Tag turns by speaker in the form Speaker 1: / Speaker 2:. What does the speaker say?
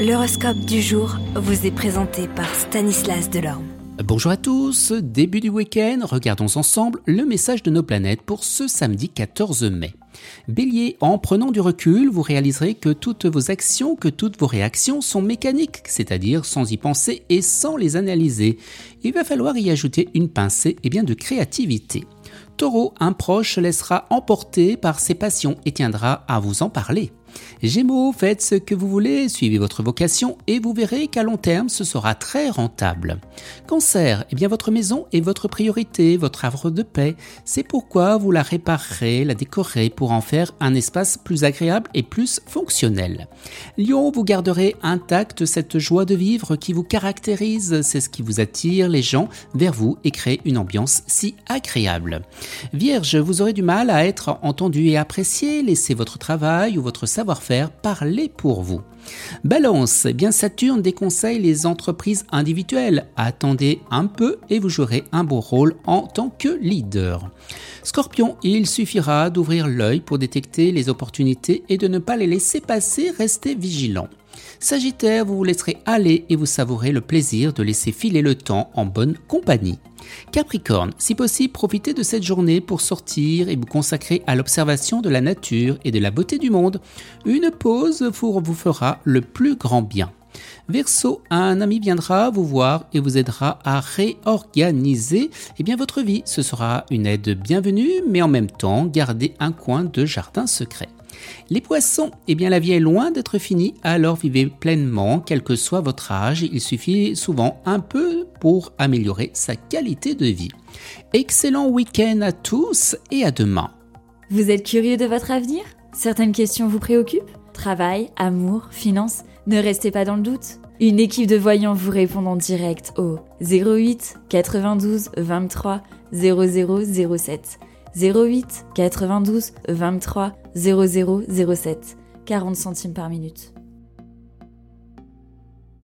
Speaker 1: L'horoscope du jour vous est présenté par Stanislas Delorme.
Speaker 2: Bonjour à tous, début du week-end, regardons ensemble le message de nos planètes pour ce samedi 14 mai. Bélier, en prenant du recul, vous réaliserez que toutes vos actions, que toutes vos réactions sont mécaniques, c'est-à-dire sans y penser et sans les analyser. Il va falloir y ajouter une pincée bien de créativité. Taureau, un proche laissera emporter par ses passions et tiendra à vous en parler. Gémeaux, faites ce que vous voulez, suivez votre vocation et vous verrez qu'à long terme, ce sera très rentable. Cancer, eh bien votre maison est votre priorité, votre havre de paix. C'est pourquoi vous la réparerez, la décorerez pour en faire un espace plus agréable et plus fonctionnel. Lion, vous garderez intacte cette joie de vivre qui vous caractérise, c'est ce qui vous attire les gens vers vous et crée une ambiance si agréable. Vierge, vous aurez du mal à être entendu et apprécié, laissez votre travail ou votre savoir-faire parler pour vous. Balance, eh bien Saturne déconseille les entreprises individuelles. Attendez un peu et vous jouerez un beau rôle en tant que leader. Scorpion, il suffira d'ouvrir l'œil pour détecter les opportunités et de ne pas les laisser passer, restez vigilant. Sagittaire, vous vous laisserez aller et vous savourez le plaisir de laisser filer le temps en bonne compagnie. Capricorne, si possible, profitez de cette journée pour sortir et vous consacrer à l'observation de la nature et de la beauté du monde. Une pause vous fera le plus grand bien. Verseau, un ami viendra vous voir et vous aidera à réorganiser eh bien, votre vie. Ce sera une aide bienvenue, mais en même temps, gardez un coin de jardin secret. Les poissons, eh bien la vie est loin d'être finie, alors vivez pleinement, quel que soit votre âge, il suffit souvent un peu pour améliorer sa qualité de vie. Excellent week-end à tous et à demain.
Speaker 3: Vous êtes curieux de votre avenir? Certaines questions vous préoccupent? Travail, amour, finances Ne restez pas dans le doute. Une équipe de voyants vous répond en direct au 08 92 23 0007. 08 92 23 0007. 40 centimes par minute.